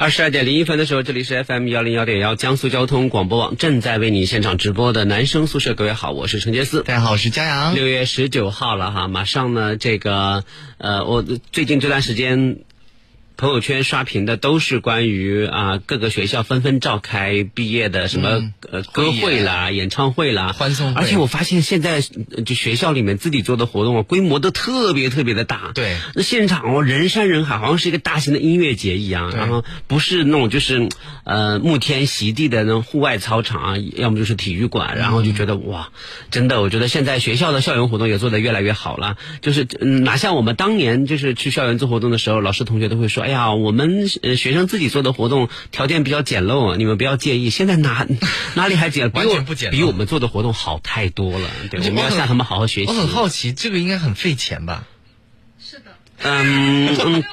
二十二点零一分的时候，这里是 FM 幺零幺点幺江苏交通广播网正在为你现场直播的男生宿舍。各位好，我是陈杰思。大家好，我是佳阳。六月十九号了哈，马上呢，这个呃，我最近这段时间。朋友圈刷屏的都是关于啊各个学校纷纷召开毕业的什么呃歌会啦、演唱会啦、欢送会，而且我发现现在就学校里面自己做的活动啊，规模都特别特别的大。对，那现场哦人山人海，好像是一个大型的音乐节一样，然后不是那种就是呃沐天席地的那种户外操场啊，要么就是体育馆，然后就觉得哇，真的，我觉得现在学校的校园活动也做得越来越好了，就是嗯哪像我们当年就是去校园做活动的时候，老师同学都会说。哎呀，我们呃学生自己做的活动条件比较简陋，你们不要介意。现在哪 哪里还简，完全不简，比我们做的活动好太多了。对，我们要向他们好好学习。我很好奇，这个应该很费钱吧？是的。嗯嗯。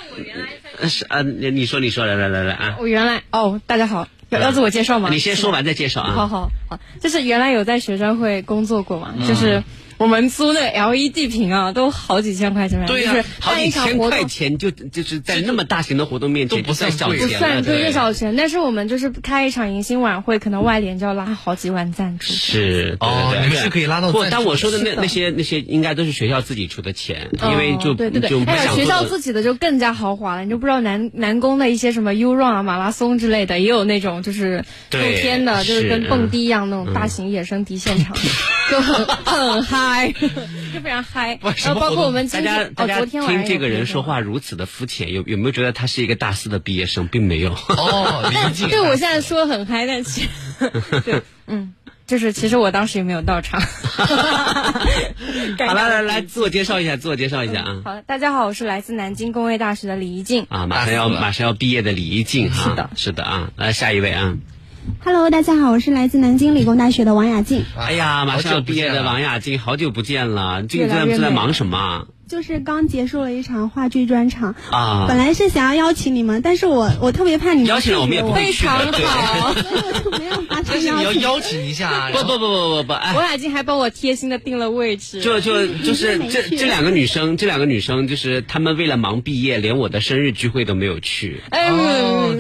是啊，你说你说来来来来啊！我原来哦，大家好，要要自我介绍吗？你先说完再介绍啊。好好好，就是原来有在学生会工作过嘛，就是。我们租的 LED 屏啊，都好几千块钱，对呀，好几千块钱就就是在那么大型的活动面前不算小钱，不算对小钱。但是我们就是开一场迎新晚会，可能外联就要拉好几万赞助。是哦，你们是可以拉到。不，但我说的那那些那些应该都是学校自己出的钱，因为就对对对，哎呀，学校自己的就更加豪华了。你就不知道南南工的一些什么 U Run 啊、马拉松之类的，也有那种就是露天的，就是跟蹦迪一样那种大型野生迪现场，就很很嗨。就非常嗨，然后包括我们大家大家听这个人说话如此的肤浅，有有没有觉得他是一个大四的毕业生，并没有哦，理解。对我现在说很嗨，但其实 对，嗯，就是其实我当时也没有到场。好了，来来自我介绍一下，自我介绍一下啊。好的，大家好，我是来自南京工业大学的李一静啊，马上要马上要毕业的李一静哈，是的，是的啊，来下一位啊。Hello，大家好，我是来自南京理工大学的王雅静。哎呀，马上要毕业的王雅静，好久不见了，最近在在忙什么？就是刚结束了一场话剧专场。啊，本来是想要邀请你们，但是我我特别怕你们邀请了我们也不非常好，所以我就没有发但是你要邀请。一下，不不不不不不，王雅静还帮我贴心的定了位置，就就就是这这两个女生，这两个女生就是她们为了忙毕业，连我的生日聚会都没有去。哎，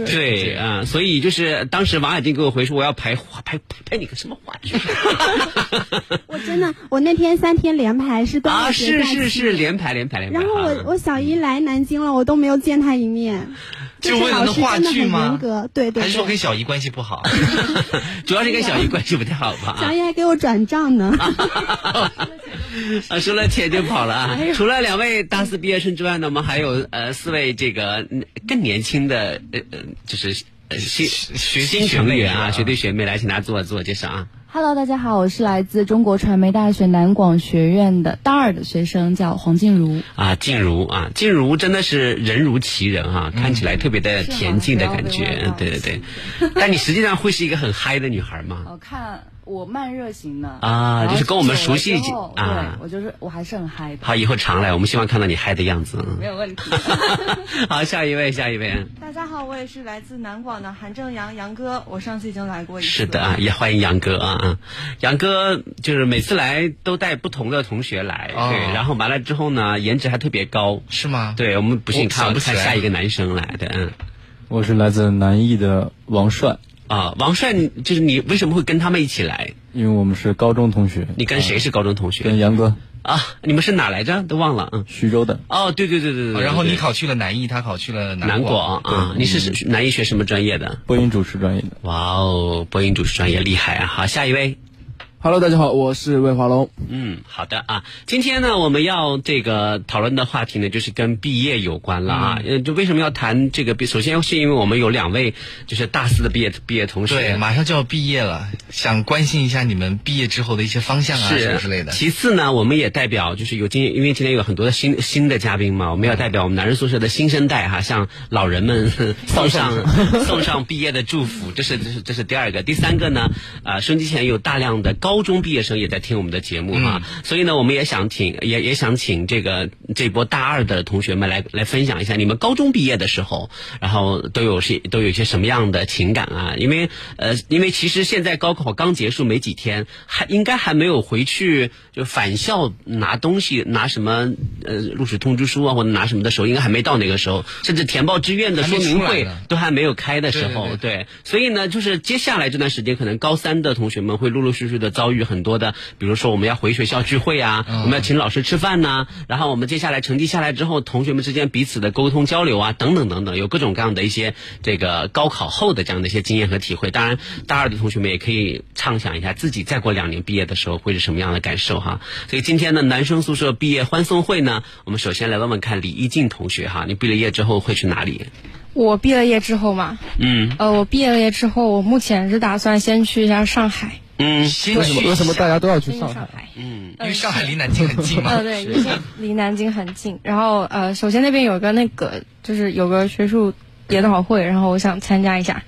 对啊，所以就是当时王雅静给我回说，我要排话排排你个什么话剧？我真的，我那天三天连排是啊，是是是连。排连排连排。然后我我小姨来南京了，我都没有见她一面。就为了那话剧吗？对对。还是说跟小姨关系不好？主要是跟小姨关系不太好吧？小姨还给我转账呢。啊，收了钱就跑了啊！除了两位大四毕业生之外呢，我们还有呃四位这个更年轻的呃呃就是新学新成员啊，学弟学妹来，请大家自我自我介绍啊。Hello，大家好，我是来自中国传媒大学南广学院的大二的学生，叫黄静茹。啊，静茹啊，静茹真的是人如其人啊，看起来特别的恬静的感觉，对对对。但你实际上会是一个很嗨的女孩吗？我看。我慢热型的啊，就是跟我们熟悉啊。我就是我还是很嗨的。好，以后常来，我们希望看到你嗨的样子。没有问题。好，下一位，下一位。大家好，我也是来自南广的韩正阳，杨哥。我上次已经来过一次。是的啊，也欢迎杨哥啊。杨哥就是每次来都带不同的同学来，对，然后完了之后呢，颜值还特别高，是吗？对，我们不信看看下一个男生来的，嗯。我是来自南艺的王帅。啊，王帅，就是你为什么会跟他们一起来？因为我们是高中同学。你跟谁是高中同学？跟杨哥。啊，你们是哪来着？都忘了。嗯，徐州的。哦，对对对对对。然后你考去了南艺，他考去了南广啊。你是南艺学什么专业的？播音主持专业的。哇哦，播音主持专业厉害啊！好，下一位。Hello，大家好，我是魏华龙。嗯，好的啊。今天呢，我们要这个讨论的话题呢，就是跟毕业有关了啊。嗯，就为什么要谈这个？首先是因为我们有两位就是大四的毕业毕业同学，对，马上就要毕业了，想关心一下你们毕业之后的一些方向啊什么之类的。其次呢，我们也代表就是有今因为今天有很多的新新的嘉宾嘛，我们要代表我们男人宿舍的新生代哈，向老人们 送上 送上毕业的祝福。这是这是这是第二个，第三个呢，啊，收机前有大量的高中毕业生也在听我们的节目哈，所以呢，我们也想请也也想请这个这波大二的同学们来来分享一下你们高中毕业的时候，然后都有些都有一些什么样的情感啊？因为呃，因为其实现在高考刚结束没几天，还应该还没有回去就返校拿东西拿什么呃录取通知书啊或者拿什么的时候，应该还没到那个时候，甚至填报志愿的说明会都还没有开的时候，对，所以呢，就是接下来这段时间，可能高三的同学们会陆陆续续的遭遇很多的，比如说我们要回学校聚会啊，我们要请老师吃饭呐，然后我们接下来成绩下来之后，同学们之间彼此的沟通交流啊，等等等等，有各种各样的一些这个高考后的这样的一些经验和体会。当然，大二的同学们也可以畅想一下自己再过两年毕业的时候会是什么样的感受哈。所以今天的男生宿舍毕业欢送会呢，我们首先来问问看李一静同学哈，你毕了业之后会去哪里？我毕了业之后嘛，嗯，呃，我毕了业之后，我目前是打算先去一下上海。嗯，为什么为什么大家都要去上海？嗯，因为上海离南京很近嘛。呃，对，离离南京很近。然后呃，首先那边有个那个，就是有个学术研讨会，然后我想参加一下。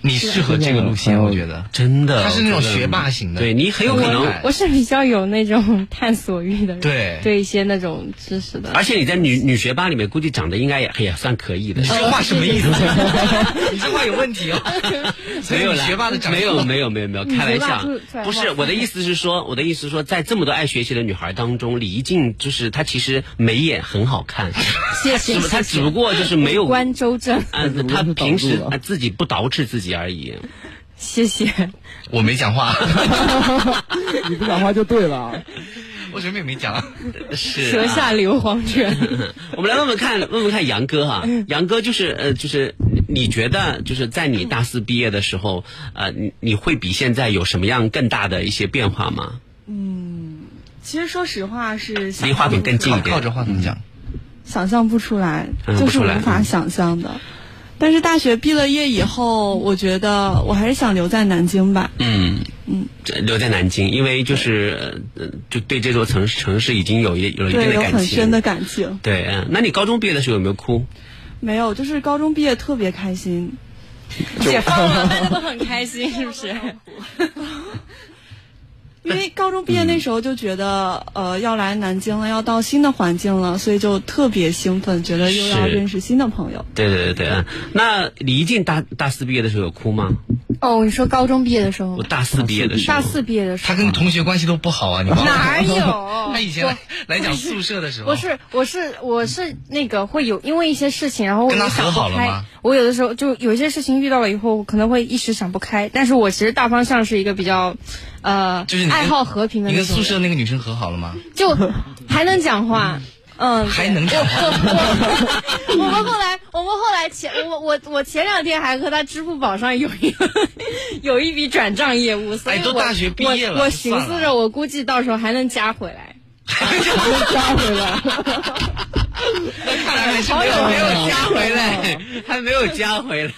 你适合这个路线，我觉得真的。他是那种学霸型的，对你很有可能。我是比较有那种 探索欲的，对对一些那种知识的。而且你在女女学霸里面，估计长得应该也也算可以的。你这话什么意思？你这话有问题哦。没有学霸的长没有没有没有没有开玩笑，不是我的意思是说，我的意思是说，在这么多爱学习的女孩当中，李一静就是她其实眉眼很好看，谢谢。她只不过就是没有关周正，嗯，她 平时自己不捯饬自己而已。谢谢，我没讲话，你不讲话就对了。我什么也没讲，是舌下留黄泉。我们来问问看，问问看杨哥哈，杨哥就是呃，就是你觉得就是在你大四毕业的时候，呃，你你会比现在有什么样更大的一些变化吗？嗯，其实说实话是离话筒更近一点，靠着话筒讲，想象不出来，就是无法想象的。但是大学毕了业以后，我觉得我还是想留在南京吧。嗯嗯，留在南京，因为就是就对这座城市城市已经有一有了一定的感情，很深的感情。对，嗯，那你高中毕业的时候有没有哭？没有，就是高中毕业特别开心，解放了，大家都很开心，是不是？因为高中毕业那时候就觉得，呃，要来南京了，要到新的环境了，所以就特别兴奋，觉得又要认识新的朋友。对对对对，那李一静大大四毕业的时候有哭吗？哦，你说高中毕业的时候？我大四毕业的时候。大四毕业的时候。他跟同学关系都不好啊，你哪有？他以前来来讲宿舍的时候。我是我是我是那个会有因为一些事情，然后我就想不开。我有的时候就有一些事情遇到了以后，可能会一时想不开。但是我其实大方向是一个比较，呃，就是爱好和平的。你跟宿舍那个女生和好了吗？就还能讲话。嗯，还能讲话。我们后来，我们后来前我我我前两天还和他支付宝上有一个 有一笔转账业务，所以都大学毕业了，我寻思着，我估计到时候还能加回来，还能加回来。看来还是没有没有加 回来，还没有加回来。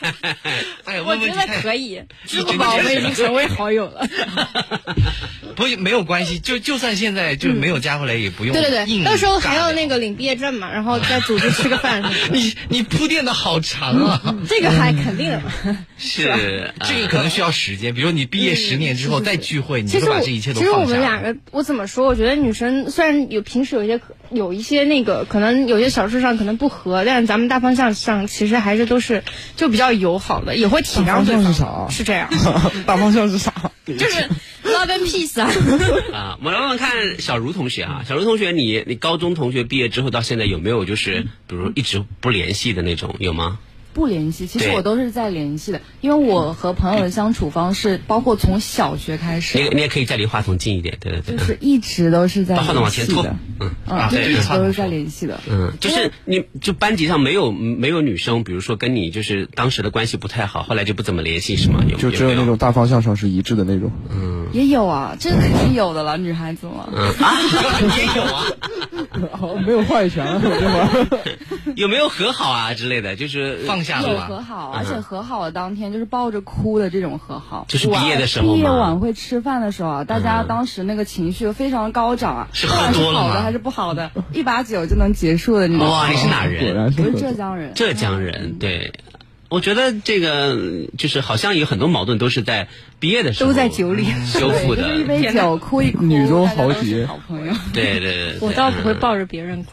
哎，我觉得可以，支付宝我们已经成为好友了。不，没有关系，就就算现在就没有加回来，也不用。对对对，到时候还要那个领毕业证嘛，然后再组织吃个饭。你你铺垫的好长啊！这个还肯定的嘛。是，这个可能需要时间，比如你毕业十年之后再聚会，你就把这一切都其实我们两个，我怎么说？我觉得女生虽然有平时有一些有一些那个，可能有些小事上可能不合，但是咱们大方向上其实还是都是就比较友好的，也会体谅对方。是这样。大方向是啥？就是 love and peace 啊。啊，我来问问看小茹同学啊，小茹同学，你你高中同学毕业之后到现在有没有就是比如一直不联系的那种有吗？不联系，其实我都是在联系的，因为我和朋友的相处方式，包括从小学开始。你你也可以再离话筒近一点，对对对。就是一直都是在把话筒往前拖，嗯啊，对，一直都是在联系的。嗯，就是你就班级上没有没有女生，比如说跟你就是当时的关系不太好，后来就不怎么联系是吗？有就只有那种大方向上是一致的那种。嗯，也有啊，这肯定有的了，女孩子嘛。嗯啊，也有啊。没有话语权？有没有和好啊之类的？就是放下了有和好，而且和好的当天就是抱着哭的这种和好。就是毕业的时候毕业晚会吃饭的时候啊，大家当时那个情绪非常高涨啊。是喝多了好的还是不好的？一把酒就能结束的那种。哇，你是哪人？我是浙江人。浙江人，对。我觉得这个就是好像有很多矛盾都是在毕业的时候都在酒里修复的。一杯酒哭一哭，女中豪杰，好朋友。对对对，我倒不会抱着别人哭。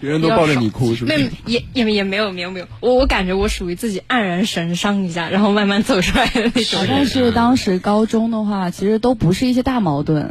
别人都抱着你哭是不是？没也也也没有没有没有，我我感觉我属于自己黯然神伤一下，然后慢慢走出来的那种。但是当时高中的话，其实都不是一些大矛盾，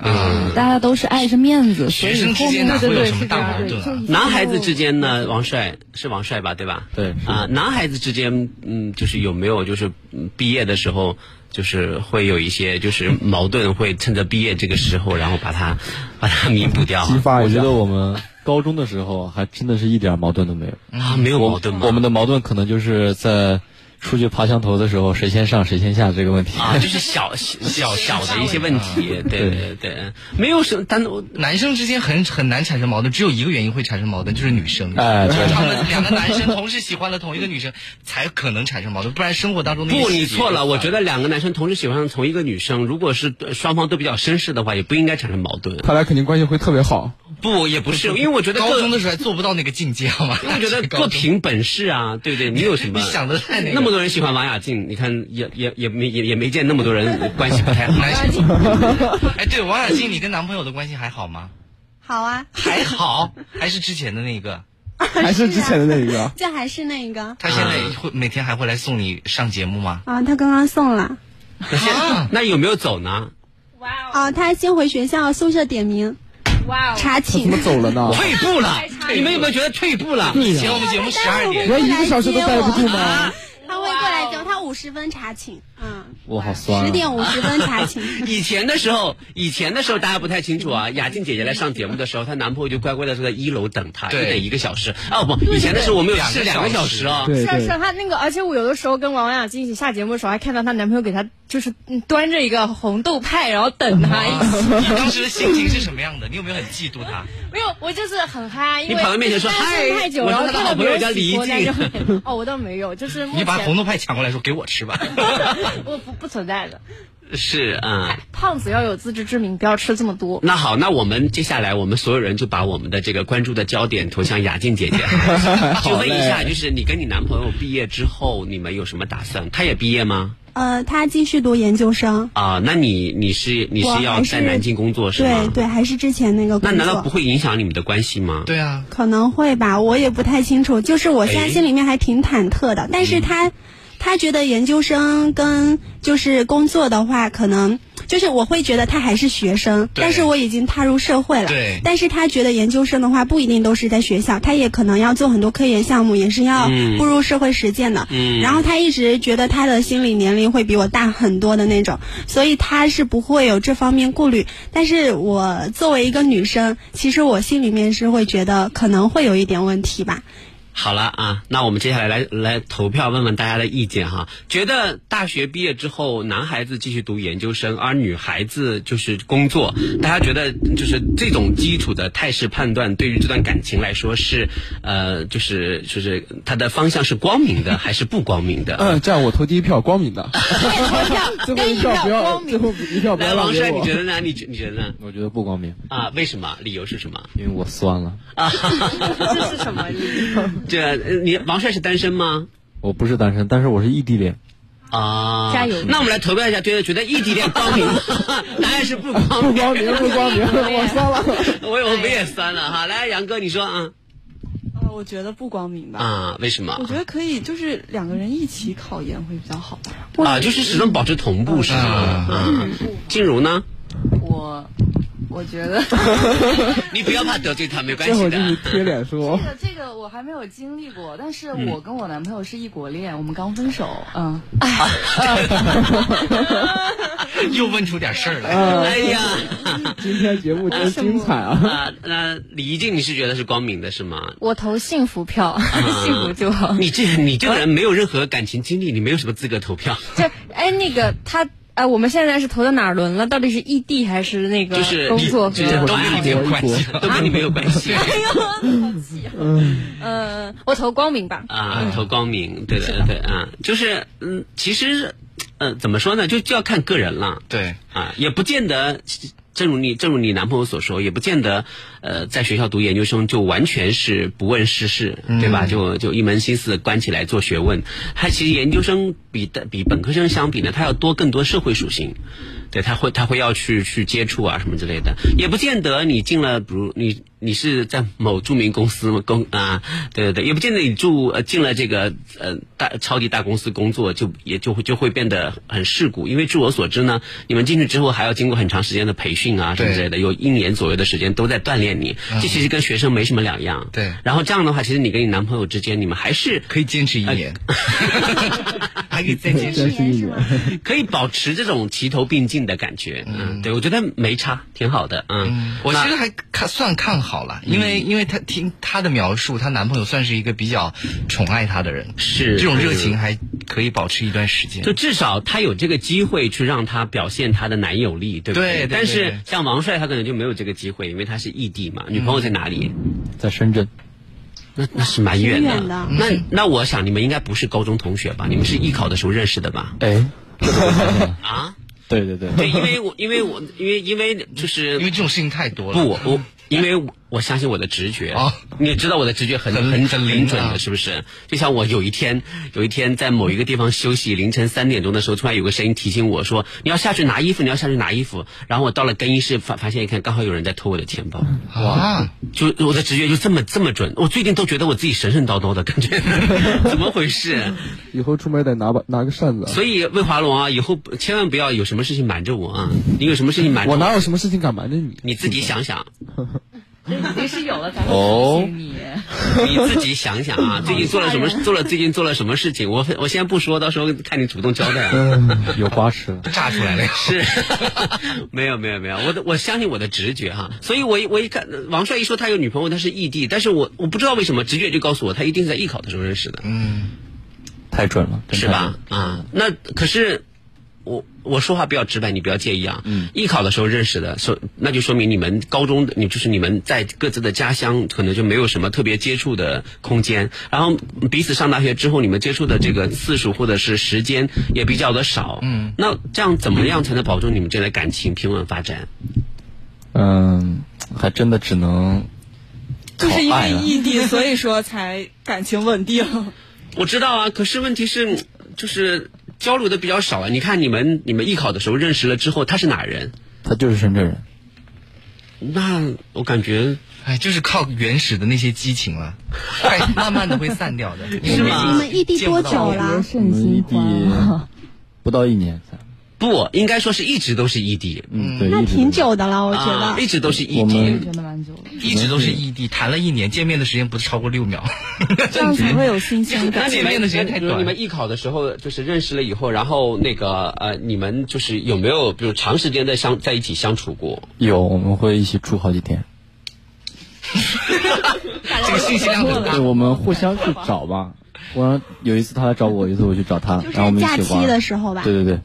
大家都是碍着面子，所以后面哪会有什么大矛盾？男孩子之间呢，王帅是王帅吧，对吧？对啊，男孩子之间，嗯，就是有没有就是毕业的时候，就是会有一些就是矛盾，会趁着毕业这个时候，然后把它把它弥补掉。激发我觉得我们。高中的时候还真的是一点矛盾都没有。啊，没有矛盾吗？我们的矛盾可能就是在出去爬墙头的时候，谁先上谁先下这个问题。啊，就是小小小的一些问题，对。对对，没有什么单独男生之间很很难产生矛盾，只有一个原因会产生矛盾，就是女生，哎，他们两个男生同时喜欢了同一个女生，才可能产生矛盾，不然生活当中不，你错了，我觉得两个男生同时喜欢上同一个女生，如果是双方都比较绅士的话，也不应该产生矛盾，他俩肯定关系会特别好。不，也不是，因为我觉得高中的时候还做不到那个境界，好吗？因为我觉得 各凭本事啊，对不对？你有什么？你想的太那那么多人喜欢王雅静，你看也也也没也也没见那么多人关系不太好。哎，对，王雅静，你跟男朋友的关系还好吗？好啊，还好，还是之前的那个，还是之前的那一个，这还是那一个。他现在会每天还会来送你上节目吗？啊，他刚刚送了。那有没有走呢？哇哦！他先回学校宿舍点名。哇！查寝怎么走了呢？退步了，你们有没有觉得退步了？以前我们节目十二点，连一个小时都待不住吗？他会过来接他五十分查寝，嗯，我好酸。十点五十分查寝。以前的时候，以前的时候大家不太清楚啊。雅静姐姐来上节目的时候，她男朋友就乖乖的坐在一楼等她，就等一个小时。哦不，以前的时候我们有是两个小时啊。是啊是啊，她那个，而且我有的时候跟王雅静一起下节目的时候，还看到她男朋友给她就是端着一个红豆派，然后等她。你 当时的心情是什么样的？你有没有很嫉妒他？没有，我就是很嗨。你跑到面前说嗨，我说他的好朋友叫李静。哦，我倒没有，就是你把红豆派抢过来。说给我吃吧，我不不存在的，是啊，胖子要有自知之明，不要吃这么多。那好，那我们接下来，我们所有人就把我们的这个关注的焦点投向雅静姐姐，就问一下，就是你跟你男朋友毕业之后，你们有什么打算？他也毕业吗？呃，他继续读研究生啊。那你你是你是要在南京工作是吗？对对，还是之前那个工作。那难道不会影响你们的关系吗？对啊，可能会吧，我也不太清楚。就是我现在心里面还挺忐忑的，但是他。他觉得研究生跟就是工作的话，可能就是我会觉得他还是学生，但是我已经踏入社会了。对。但是他觉得研究生的话不一定都是在学校，他也可能要做很多科研项目，也是要步入社会实践的。嗯。然后他一直觉得他的心理年龄会比我大很多的那种，所以他是不会有这方面顾虑。但是我作为一个女生，其实我心里面是会觉得可能会有一点问题吧。好了啊，那我们接下来来来投票，问问大家的意见哈。觉得大学毕业之后，男孩子继续读研究生，而女孩子就是工作，大家觉得就是这种基础的态势判断，对于这段感情来说是呃，就是就是它的方向是光明的还是不光明的？嗯，这样我投第一票，光明的。最后一票不要，最后一票不要王帅，你觉得呢？你觉你觉得呢？我觉得不光明啊？为什么？理由是什么？因为我酸了啊！这是什么？这你王帅是单身吗？我不是单身，但是我是异地恋。啊，加油！那我们来投票一下，觉得觉得异地恋光明？答案是不光不光明不光明，我酸了，我我们也酸了哈。来，杨哥，你说啊？呃，我觉得不光明吧。啊？为什么？我觉得可以，就是两个人一起考研会比较好吧。啊，就是始终保持同步是吗？嗯。静茹呢？我。我觉得 你不要怕得罪他，没关系儿就是的。贴脸说这，个这个我还没有经历过，但是我跟我男朋友是异国恋，我们刚分手，嗯，又问出点事儿来。哎呀，今天节目真精彩啊！啊，那李一静你是觉得是光明的是吗？我投幸福票，幸福就好。你这你这个人没有任何感情经历，你没有什么资格投票。这哎，那个他哎，我们现在是投到哪儿轮了？到底是异地还是那个就是工作都跟你没有关系，都跟你没有关系哎呦，好气啊！嗯，我投光明吧。啊。投光明，对对对啊，就是嗯，其实嗯，怎么说呢，就就要看个人了。对，啊，也不见得。正如你正如你男朋友所说，也不见得，呃，在学校读研究生就完全是不问世事，对吧？就就一门心思关起来做学问。他其实研究生比的比本科生相比呢，他要多更多社会属性，对，他会他会要去去接触啊什么之类的，也不见得你进了，比如你你是在某著名公司公啊，对对对，也不见得你住呃进了这个呃大超级大公司工作就也就会就会变得很世故，因为据我所知呢，你们进去之后还要经过很长时间的培训啊什么之类的，有一年左右的时间都在锻炼你，这其实跟学生没什么两样。对。然后这样的话，其实你跟你男朋友之间，你们还是可以坚持一年，还可以再坚持一年。可以保持这种齐头并进的感觉。嗯，对我觉得没差，挺好的。嗯，我其实还看算看好了，因为因为她听她的描述，她男朋友算是一个比较宠爱她的人，是这种热情还可以保持一段时间。就至少他有这个机会去让他表现他的男友力，对不对对对但是像王帅他可能就没有这个机会，因为他是异地嘛，女朋友在哪里？在深圳，那那是蛮远的。远的那那我想你们应该不是高中同学吧？你们是艺考的时候认识的吧？哎，啊，对对对，对，因为我因为我因为因为就是因为这种事情太多了。不，我我因为我我相信我的直觉哦你也知道我的直觉很很很准的，是不是？就像我有一天有一天在某一个地方休息，凌晨三点钟的时候，突然有个声音提醒我说你要下去拿衣服，你要下去拿衣服。然后我到了更衣室，发发现一看，刚好有人在偷我的钱包。哇，就我的直觉就这么这么准，我最近都觉得我自己神神叨叨的感觉，怎么回事？以后出门得拿把拿个扇子。所以魏华龙啊，以后千万不要有什么事情瞒着我啊！你有什么事情瞒着我哪有什么事情敢瞒着你？你自己想想，已经是有了才会哦提醒你。你自己想想啊，最近做了什么？做了最近做了什么事情？我我先不说，到时候看你主动交代啊。有花吃了。炸出来了。是，没有没有没有，我的我相信我的直觉哈，所以我一我一看王帅一说他有女朋友，他是异地，但是我我不知道为什么直觉就告诉我他一定是在艺考的时候认识的，嗯，太准了，真是吧？啊，那可是我我说话比较直白，你不要介意啊。嗯，艺考的时候认识的，说那就说明你们高中的你就是你们在各自的家乡可能就没有什么特别接触的空间，然后彼此上大学之后，你们接触的这个次数或者是时间也比较的少。嗯，那这样怎么样才能保证你们这段感情平稳发展？嗯，还真的只能就是因为异地，所以说才感情稳定。我知道啊，可是问题是，就是交流的比较少啊。你看你们你们艺考的时候认识了之后，他是哪人？他就是深圳人。那我感觉哎，就是靠原始的那些激情了，快慢慢的会散掉的。是吗你们异地多久了？我们异地，不到一年才，不应该说是一直都是异地，嗯，对，那挺久的了，我觉啊，得。一直都是异地。真的蛮久了。一直都是异地，谈了一年，见面的时间不超过六秒。这样才会有新鲜那感。你 们见面的时间太短你们艺考的时候，就是认识了以后，然后那个呃，你们就是有没有比如长时间的相在一起相处过？有我们会一起住好几天，这个信息量很大对，。我们互相去找吧。我有一次他来找我，有一次我去找他，然后我们一是假期。的时候吧。对对对，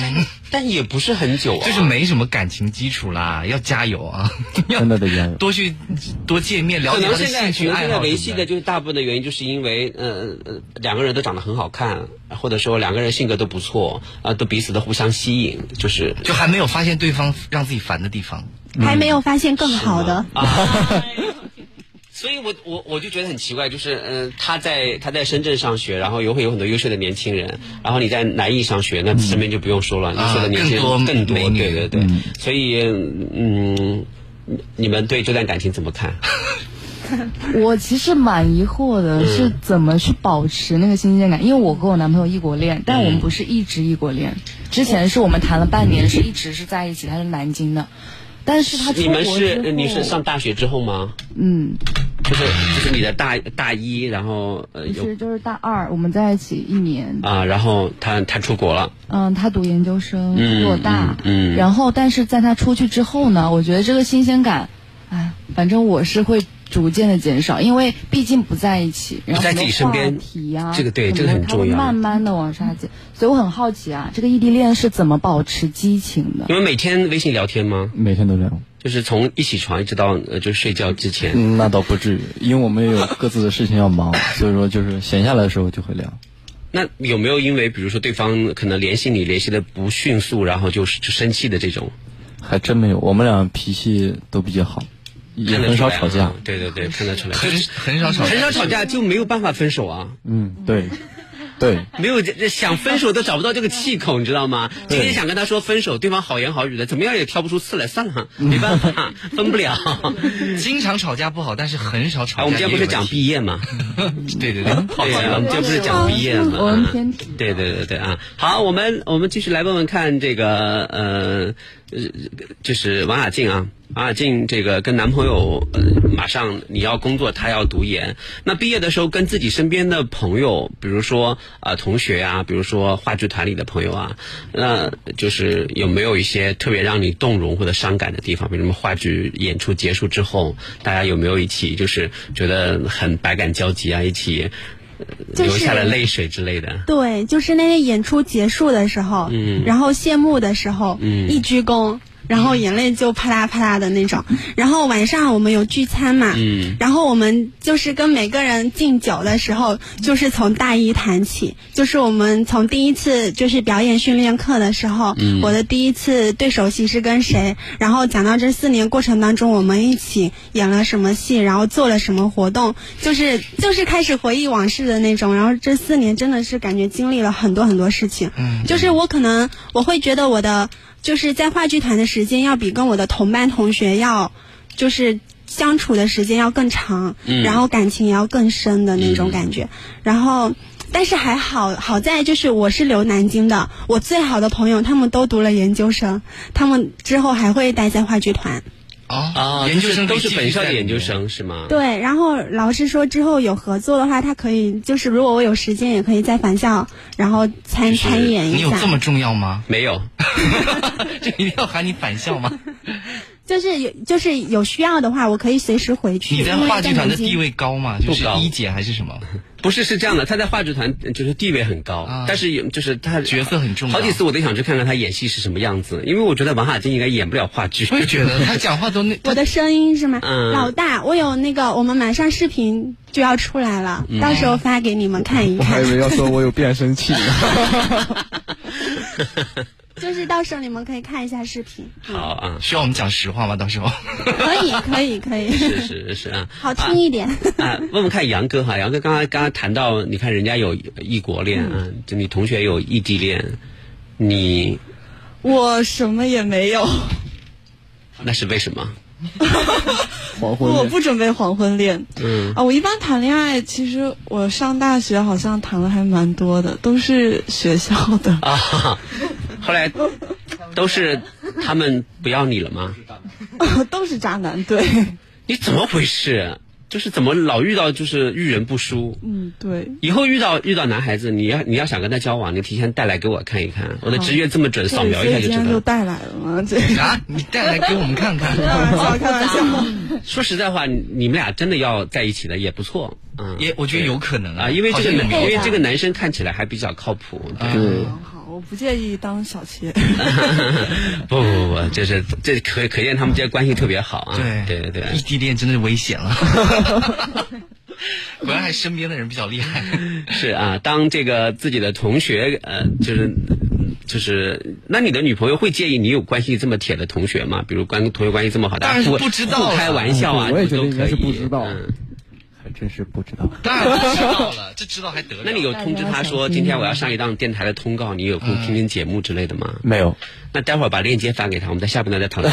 但也不是很久啊，就是没什么感情基础啦，要加油啊！要真的得加油。多去多见面，了可解他的能现在兴趣爱可能现在维系的就是大部分的原因，就是因为呃呃两个人都长得很好看，或者说两个人性格都不错啊、都彼此的互相吸引，就是就还没有发现对方让自己烦的地方。还没有发现更好的。啊。所以我我我就觉得很奇怪，就是嗯、呃他在他在深圳上学，然后又会有很多优秀的年轻人，然后你在南艺上学，那身边就不用说了，优秀的年轻人更多对对对，所以嗯，你们对这段感情怎么看？我其实蛮疑惑的，嗯是怎么去保持那个新鲜感？因为我和我男朋友异国恋，但我们不是一直异国恋，之前是我们谈了半年，是一直是在一起，他是南京的。但是他你们是你是上大学之后吗？嗯，就是就是你的大大一，然后呃，是就是大二，我们在一起一年啊，然后他他出国了，嗯，他读研究生，比我大，嗯，然后但是在他出去之后呢，我觉得这个新鲜感，哎，反正我是会。逐渐的减少，因为毕竟不在一起，然后在自己身边，这个对这个很重要，慢慢的往下减，所以我很好奇啊，这个异地恋是怎么保持激情的？你们每天微信聊天吗？每天都聊，就是从一起床一直到呃就睡觉之前。那倒不至于，因为我们也有各自的事情要忙，所以说就是闲下来的时候就会聊。那有没有因为比如说对方可能联系你联系的不迅速，然后就是就生气的这种？还真没有，我们俩脾气都比较好。也很少吵架，对对对，看得出来，很很少吵，很少吵架就没有办法分手啊。嗯，对。对，没有想分手都找不到这个气口，你知道吗？今天想跟他说分手，对方好言好语的，怎么样也挑不出刺来，算了，没办法，分不了。经常吵架不好，但是很少吵架。我们今天 不是讲毕业吗？对对对，对啊，我们今天不是讲毕业吗？我们偏对对对对啊！好，我们我们继续来问问看这个呃，呃就是王雅静啊，王雅静这个跟男朋友呃，马上你要工作，他要读研，那毕业的时候跟自己身边的朋友，比如说。啊，同学啊，比如说话剧团里的朋友啊，那就是有没有一些特别让你动容或者伤感的地方？比如什么话剧演出结束之后，大家有没有一起就是觉得很百感交集啊？一起流下了泪水之类的？对，就是那些演出结束的时候，嗯，然后谢幕的时候，嗯，一鞠躬。然后眼泪就啪嗒啪嗒的那种，然后晚上我们有聚餐嘛，嗯，然后我们就是跟每个人敬酒的时候，就是从大一谈起，就是我们从第一次就是表演训练课的时候，嗯，我的第一次对手戏是跟谁，然后讲到这四年过程当中我们一起演了什么戏，然后做了什么活动，就是就是开始回忆往事的那种，然后这四年真的是感觉经历了很多很多事情，嗯，就是我可能我会觉得我的。就是在话剧团的时间要比跟我的同班同学要，就是相处的时间要更长，然后感情也要更深的那种感觉。然后，但是还好，好在就是我是留南京的，我最好的朋友他们都读了研究生，他们之后还会待在话剧团。啊，研究生都是本校的研究生是吗？对，然后老师说之后有合作的话，他可以就是如果我有时间，也可以在返校，然后参参演一下。你有这么重要吗？没有，就一定要喊你返校吗？就是有就是有需要的话，我可以随时回去。你在话剧团的地位高吗？就是一姐还是什么？不是，是这样的，他在话剧团就是地位很高，但是有就是他角色很重要。好几次我都想去看看他演戏是什么样子，因为我觉得王雅静应该演不了话剧。我也觉得他讲话都那。我的声音是吗？老大，我有那个，我们马上视频就要出来了，到时候发给你们看一看。我还以为要说我有变声器。就是到时候你们可以看一下视频。好啊，需要我们讲实话吗？到时候可以，可以，可以。是是是啊，好听一点。啊，问问看杨哥哈，杨哥刚刚刚刚谈到，你看人家有异国恋啊，就你同学有异地恋，你我什么也没有。那是为什么？黄昏我不准备黄昏恋。嗯啊，我一般谈恋爱，其实我上大学好像谈了还蛮多的，都是学校的啊。后来都是他们不要你了吗？都是渣男，对。你怎么回事？就是怎么老遇到就是遇人不淑？嗯，对。以后遇到遇到男孩子，你要你要想跟他交往，你提前带来给我看一看。我的直觉这么准，扫描一下就知道。就带来了吗？这啊，你带来给我们看看。开玩笑。说实在话，你们俩真的要在一起的也不错。嗯，也我觉得有可能啊，因为这个因为这个男生看起来还比较靠谱。对。我不介意当小妾。不不不不，就是这可可见他们之间关系特别好啊。对对对，异地恋真的是危险了。果然还身边的人比较厉害。是啊，当这个自己的同学呃，就是就是，那你的女朋友会介意你有关系这么铁的同学吗？比如关同学关系这么好，但是不知道开玩笑啊，我也觉得应该是不知道。真是不知道，当然知道了，这知道还得了？那你有通知他说今天我要上一档电台的通告，你有空听听节目之类的吗？没有。那待会儿把链接发给他，我们在下边呢再讨论。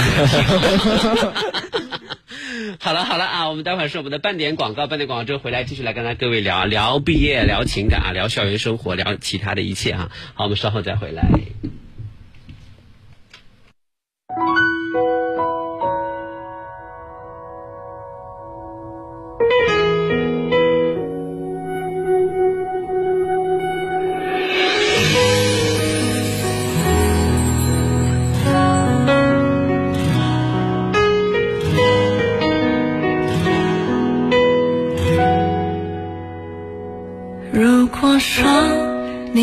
好了好了啊，我们待会儿是我们的半点广告，半点广告之后回来继续来跟各位聊聊毕业、聊情感啊，聊校园生活，聊其他的一切啊。好，我们稍后再回来。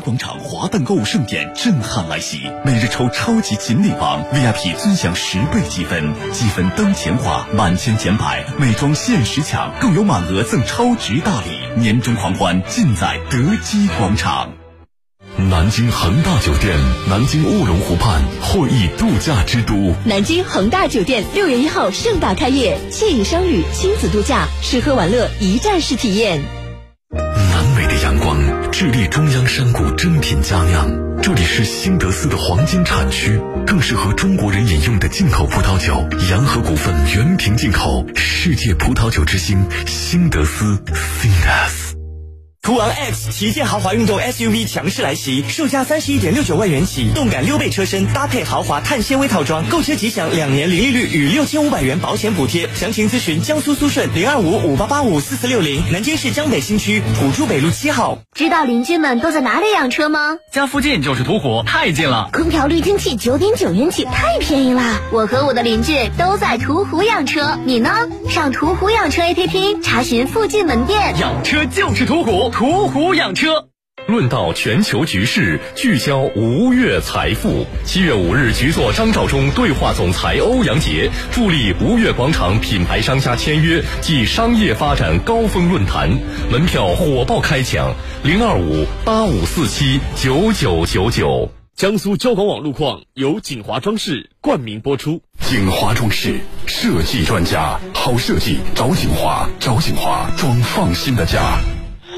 广场华诞购物盛典震撼来袭，每日抽超级锦鲤王 VIP 尊享十倍积分，积分当前花，满千减百，美妆限时抢，更有满额赠超值大礼，年终狂欢尽在德基广场。南京恒大酒店，南京卧龙湖畔会议度假之都。南京恒大酒店六月一号盛大开业，惬意商旅、亲子度假、吃喝玩乐一站式体验。智利中央山谷珍品佳酿，这里是新德斯的黄金产区，更适合中国人饮用的进口葡萄酒。洋河股份原瓶进口，世界葡萄酒之星，新德斯 c i n d s。途昂 X 旗舰豪华运动 SUV 强势来袭，售价三十一点六九万元起，动感溜背车身搭配豪华碳纤维套装，购车即享两年零利率与六千五百元保险补贴。详情咨询江苏苏顺零二五五八八五四四六零，南京市江北新区土珠北路七号。知道邻居们都在哪里养车吗？家附近就是途虎，太近了。空调滤清器九点九元起，太便宜了！我和我的邻居都在途虎养车，你呢？上途虎养车 APP 查询附近门店。养车就是途虎，途虎养车。论道全球局势，聚焦吴越财富。七月五日，局座张召忠对话总裁欧阳杰，助力吴越广场品牌商家签约暨商业发展高峰论坛，门票火爆开抢，零二五八五四七九九九九。江苏交广网路况由锦华装饰冠名播出。锦华装饰设计专家，好设计找锦华，找锦华装放心的家。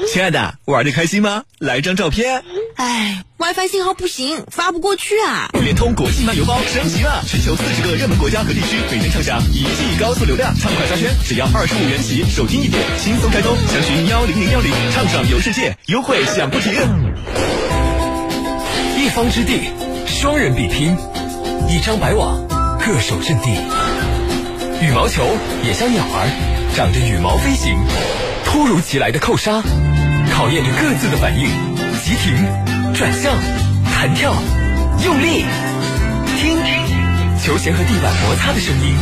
亲爱的，玩的开心吗？来张照片。哎，WiFi 信号不行，发不过去啊！联通国际漫游包升级了，全球四十个热门国家和地区，每天畅享一 G 高速流量，畅快刷圈，只要二十五元起，手机一点，轻松开通。详询幺零零幺零，畅爽游世界，优惠享不停。一方之地，双人比拼，一张白网，各守阵地。羽毛球也像鸟儿，长着羽毛飞行。突如其来的扣杀，考验着各自的反应。急停、转向、弹跳、用力，听，球鞋和地板摩擦的声音，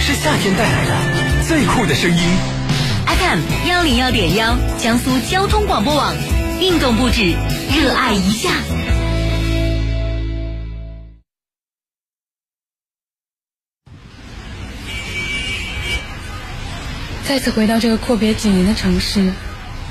是夏天带来的最酷的声音。FM 幺零幺点幺，江苏交通广播网，运动不止，热爱一下。再次回到这个阔别几年的城市，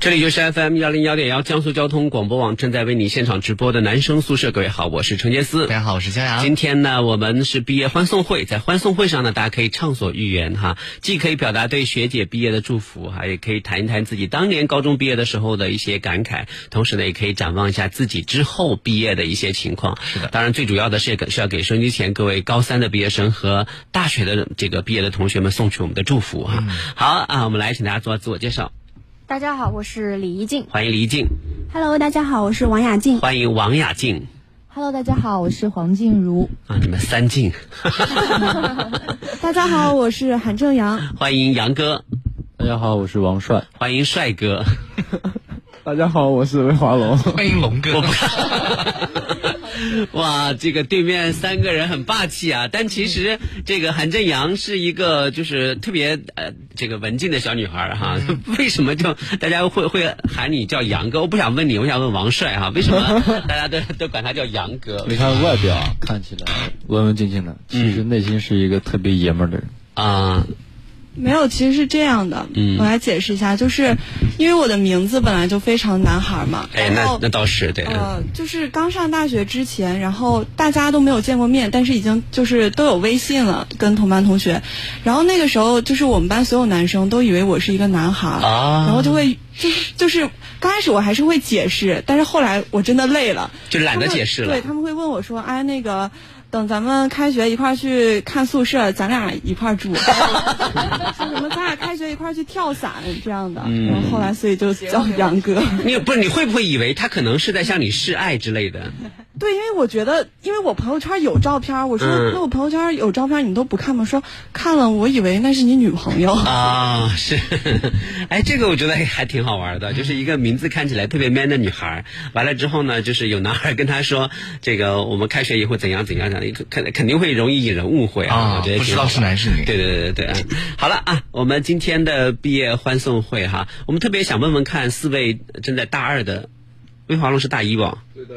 这里就是 FM 幺零幺点幺江苏交通广播网正在为你现场直播的男生宿舍。各位好，我是陈杰思。大家好，我是江阳。今天呢，我们是毕业欢送会，在欢送会上呢，大家可以畅所欲言哈，既可以表达对学姐毕业的祝福哈，也可以谈一谈自己当年高中毕业的时候的一些感慨，同时呢，也可以展望一下自己之后毕业的一些情况。是的，当然最主要的是是要给收音机前各位高三的毕业生和大学的这个毕业的同学们送去我们的祝福哈。好啊，我们来请大家做自我介绍。大家好，我是李怡静。欢迎李怡静。Hello，大家好，我是王雅静。欢迎王雅静。Hello，大家好，我是黄静茹。啊，你们三静。大家好，我是韩正阳。欢迎杨哥。大家好，我是王帅。欢迎帅哥。大家好，我是魏华龙。欢迎龙哥。哇，这个对面三个人很霸气啊！但其实这个韩正阳是一个就是特别呃这个文静的小女孩哈。为什么就大家会会喊你叫杨哥？我不想问你，我想问王帅哈，为什么大家都都管他叫杨哥？你看外表看起来文文静静的，其实内心是一个特别爷们儿的人啊。没有，其实是这样的。嗯，我来解释一下，就是因为我的名字本来就非常男孩嘛。哎，那那倒是对。呃，就是刚上大学之前，然后大家都没有见过面，但是已经就是都有微信了，跟同班同学。然后那个时候，就是我们班所有男生都以为我是一个男孩，啊、然后就会就是就是刚开始我还是会解释，但是后来我真的累了，就懒得解释了。对，他们会问我说：“哎，那个。”等咱们开学一块儿去看宿舍，咱俩一块儿住。说什么咱俩开学一块儿去跳伞这样的，嗯、然后后来所以就叫杨哥。你不是你会不会以为他可能是在向你示爱之类的？对，因为我觉得，因为我朋友圈有照片，我说、嗯、那我朋友圈有照片，你们都不看吗？说看了，我以为那是你女朋友 啊。是，哎，这个我觉得还挺好玩的，就是一个名字看起来特别 man 的女孩，完了之后呢，就是有男孩跟她说，这个我们开学以后怎样怎样怎样，肯肯定会容易引人误会啊。啊我觉得不知道是男是女。对对对对对。好了啊，我们今天的毕业欢送会哈，我们特别想问问看四位正在大二的，魏华龙是大一吧？对的。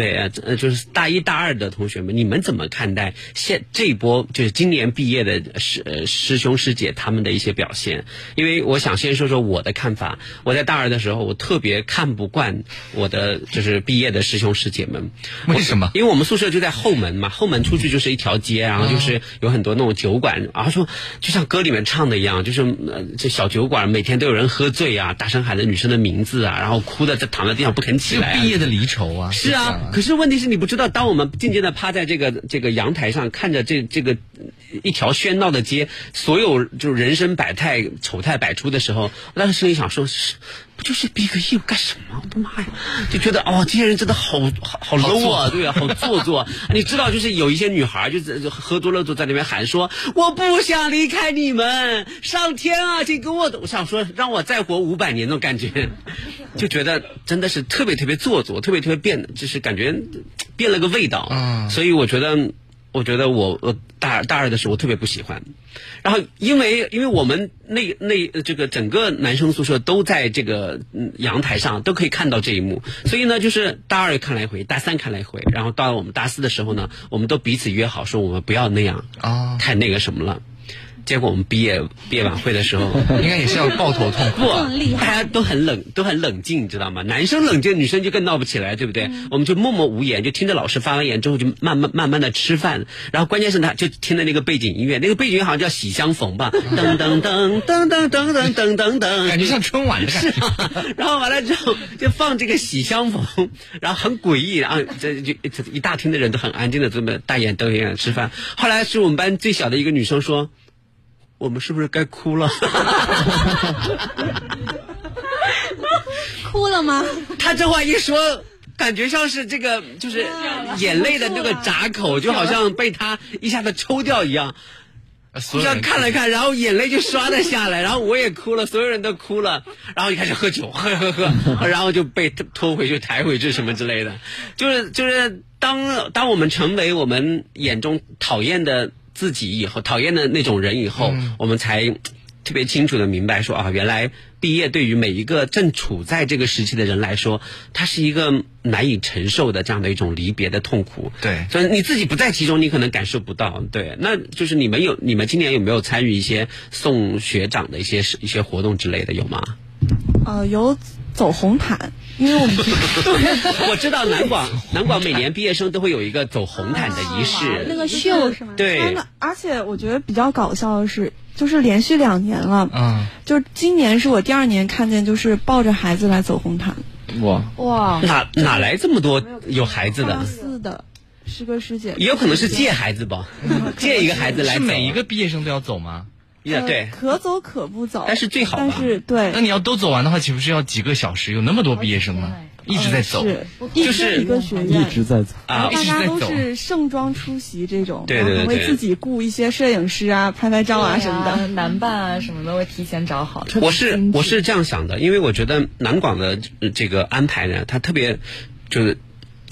对，呃，就是大一、大二的同学们，你们怎么看待现这一波就是今年毕业的师呃师兄师姐他们的一些表现？因为我想先说说我的看法。我在大二的时候，我特别看不惯我的就是毕业的师兄师姐们。为什么？因为我们宿舍就在后门嘛，后门出去就是一条街，然后就是有很多那种酒馆，然后说就像歌里面唱的一样，就是呃这小酒馆每天都有人喝醉啊，大声喊着女生的名字啊，然后哭的在躺在地上不肯起来、啊。毕业的离愁啊！是啊。可是问题是你不知道，当我们静静的趴在这个这个阳台上，看着这这个一条喧闹的街，所有就是人生百态、丑态百出的时候，我当时心里想说，不就是毕个业干什么？我的妈呀！就觉得哦，这些人真的好好好 low 啊，对啊，好做作。你知道，就是有一些女孩就是喝多了就在那边喊说：“我不想离开你们，上天啊，请跟我。”我想说，让我再活五百年那种感觉，就觉得真的是特别特别做作，特别特别变，就是感觉变了个味道。嗯，所以我觉得。我觉得我我大大二的时候我特别不喜欢，然后因为因为我们那那这个整个男生宿舍都在这个阳台上都可以看到这一幕，所以呢就是大二看来一回，大三看来一回，然后到了我们大四的时候呢，我们都彼此约好说我们不要那样啊，太那个什么了。结果我们毕业毕业晚会的时候，应该也是要抱头痛哭。不，大家都很冷，都很冷静，你知道吗？男生冷静，女生就更闹不起来，对不对？嗯我们就默默无言，就听着老师发完言之后，就慢慢慢慢的吃饭。然后关键是他，就听着那个背景音乐，那个背景音乐好像叫《喜相逢》吧，噔噔噔噔噔噔噔噔噔噔，感觉像春晚。是啊。然后完了之后就放这个《喜相逢》，然后很诡异，然后这就一大厅的人都很安静的这么大眼瞪眼吃饭。后来是我们班最小的一个女生说。我们是不是该哭了？哭了吗？他这话一说，感觉像是这个，就是眼泪的那个闸口，就好像被他一下子抽掉一样。这样看了看，然后眼泪就刷了下来，然后我也哭了，所有人都哭了，然后就开始喝酒，喝喝喝，然后就被拖回去、抬回去什么之类的。就是就是，当当我们成为我们眼中讨厌的。自己以后讨厌的那种人以后，嗯、我们才特别清楚的明白说啊，原来毕业对于每一个正处在这个时期的人来说，它是一个难以承受的这样的一种离别的痛苦。对，所以你自己不在其中，你可能感受不到。对，那就是你们有你们今年有没有参与一些送学长的一些一些活动之类的有吗？呃，有走红毯，因为我们 我知道南广南广每年毕业生都会有一个走红毯的仪式，那个秀是吗？对，而且我觉得比较搞笑的是，就是连续两年了，嗯，就是今年是我第二年看见，就是抱着孩子来走红毯。哇哇，哪哪来这么多有孩子大的？四的师哥师姐，也有可能是借孩子吧，借一个孩子来。是每一个毕业生都要走吗？也对，可走可不走，但是最好吧但是对，那你要都走完的话，岂不是要几个小时？有那么多毕业生吗？一直在走，是就是一个学院，一直在走啊，大家都。是盛装出席这种，对对对会自己雇一些摄影师啊，拍拍照啊什么的。男伴啊什么的会提前找好。我是我是这样想的，因为我觉得南广的呃这个安排呢，他特别就是。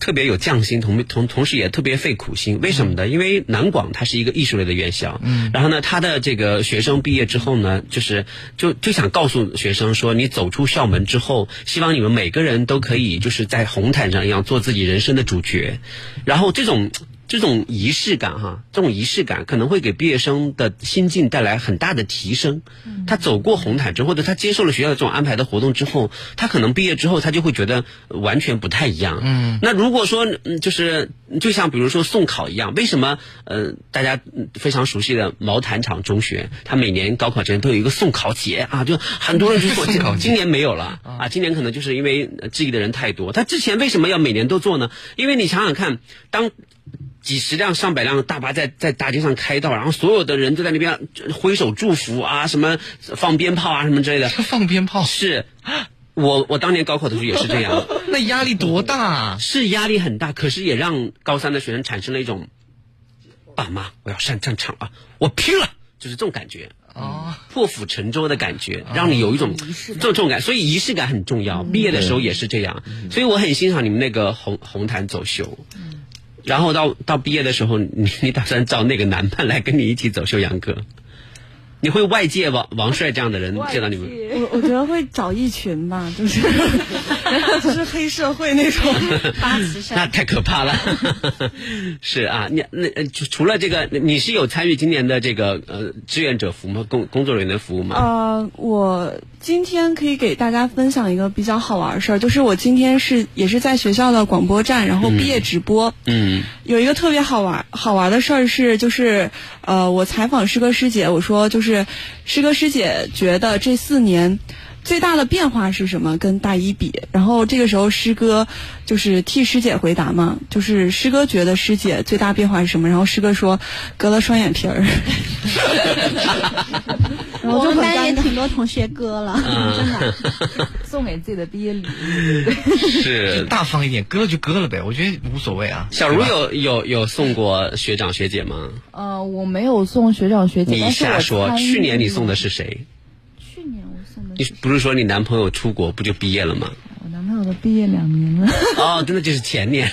特别有匠心，同同同时也特别费苦心。为什么呢？因为南广它是一个艺术类的院校，嗯，然后呢，他的这个学生毕业之后呢，就是就就想告诉学生说，你走出校门之后，希望你们每个人都可以就是在红毯上一样做自己人生的主角，然后这种。这种仪式感哈，这种仪式感可能会给毕业生的心境带来很大的提升。他走过红毯之后，或者他接受了学校的这种安排的活动之后，他可能毕业之后他就会觉得完全不太一样。嗯，那如果说嗯就是就像比如说送考一样，为什么呃大家非常熟悉的毛坦厂中学，他每年高考前都有一个送考节啊，就很多人去做。送考今年没有了啊，今年可能就是因为呃质疑的人太多。他之前为什么要每年都做呢？因为你想想看，当几十辆、上百辆的大巴在在大街上开道，然后所有的人都在那边挥手祝福啊，什么放鞭炮啊，什么之类的。放鞭炮是，我我当年高考的时候也是这样。那压力多大啊？是压力很大，可是也让高三的学生产生了一种，爸妈，我要上战场啊，我拼了，就是这种感觉。哦，破釜沉舟的感觉，让你有一种这种这种感，所以仪式感很重要。毕业的时候也是这样，所以我很欣赏你们那个红红毯走秀。然后到到毕业的时候，你你打算找那个男伴来跟你一起走秀杨哥？你会外界王王帅这样的人见到你们？我我觉得会找一群吧，就是 就是黑社会那种。那太可怕了。是啊，你那呃除除了这个，你是有参与今年的这个呃志愿者服务吗？工工作人员的服务吗？呃，我今天可以给大家分享一个比较好玩的事儿，就是我今天是也是在学校的广播站，然后毕业直播。嗯。有一个特别好玩好玩的事儿是，就是呃，我采访师哥师姐，我说就是是师哥师姐觉得这四年最大的变化是什么？跟大一比，然后这个时候师哥就是替师姐回答嘛，就是师哥觉得师姐最大变化是什么？然后师哥说割了双眼皮儿。然后我们班也挺多同学割了，真的。送给自己的毕业礼物。是 大方一点，割了就割了呗，我觉得无所谓啊。小茹有有有送过学长学姐吗？呃，我没有送学长学姐，你瞎说，去年你送的是谁？去年我送的你不是说你男朋友出国不就毕业了吗？我男朋友都毕业两年了。哦，真的就是前年。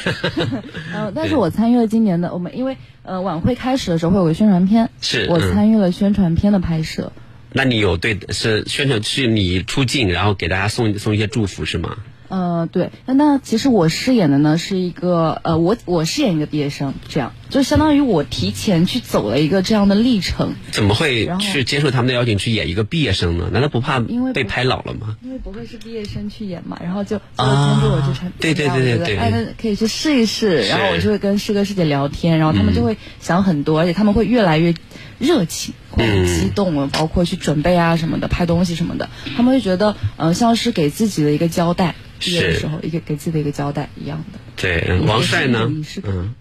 呃，但是我参与了今年的，我们因为呃晚会开始的时候会有个宣传片，是我参与了宣传片的拍摄。那你有对是宣传是你出镜，然后给大家送送一些祝福是吗？呃，对，那那其实我饰演的呢是一个呃，我我饰演一个毕业生，这样就相当于我提前去走了一个这样的历程。怎么会去接受他们的邀请去演一个毕业生呢？难道不怕因为被拍老了吗？因为不会是毕业生去演嘛，然后就就通知我去参，对对对对对哎，那可以去试一试，然后我就会跟师哥师姐聊天，然后他们嗯就会想很多，而且他们会越来越热情，会很激动了，包括去准备啊什么的，拍东西什么的，他们会觉得呃像是给自己的一个交代，毕业的是时候一个给自己的一个交代一样的。对，嗯王帅呢有仪式？感嗯，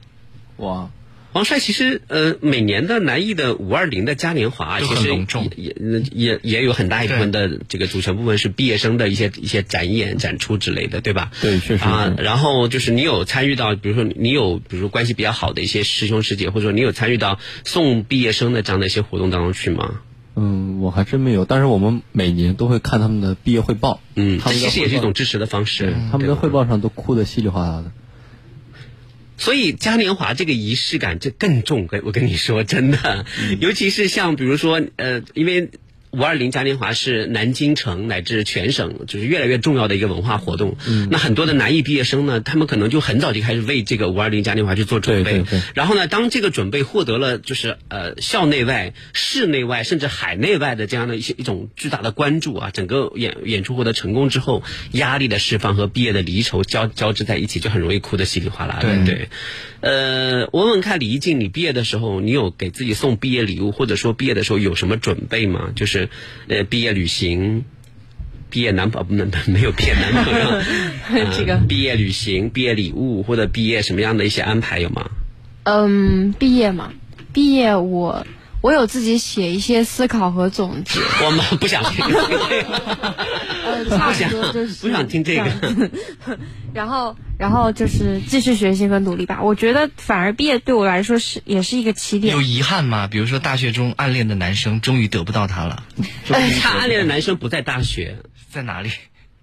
哇，王帅其实呃，每年的南艺的五二零的嘉年华，其实也也也也有很大一部分的这个组成部分是毕业生的一些一些展演、展出之类的，对吧？对，确实啊，然后就是你有参与到，比如说你有，比如说关系比较好的一些师兄师姐，或者说你有参与到送毕业生的这样的一些活动当中去吗？嗯，我还真没有，但是我们每年都会看他们的毕业汇报。嗯，他们其实也是一种支持的方式对，他们的汇报上都哭得稀里哗啦的。所以嘉年华这个仪式感就更重，跟我跟你说真的，嗯尤其是像比如说呃，因为。五二零嘉年华是南京城乃至全省就是越来越重要的一个文化活动。嗯，那很多的南艺毕业生呢，他们可能就很早就开始为这个五二零嘉年华去做准备。对对对然后呢，当这个准备获得了就是呃校内外、市内外甚至海内外的这样的一些一种巨大的关注啊，整个演演出获得成功之后，压力的释放和毕业的离愁交交织在一起，就很容易哭得稀里哗啦的。对对，呃，我问问看李一静，你毕业的时候，你有给自己送毕业礼物，或者说毕业的时候有什么准备吗？就是呃毕业旅行。毕业男朋友没没有毕业男朋友，呃这个毕业旅行、毕业礼物或者毕业什么样的一些安排有吗？嗯，毕业嘛，毕业我我有自己写一些思考和总结。我们不想听这个，呃，差不想不多就是不想听这个。然后，然后就是继续学习和努力吧。我觉得反而毕业对我来说是也是一个起点有。遗憾吗？比如说大学中暗恋的男生终于得不到他了，他暗恋的男生不在大学，在哪里？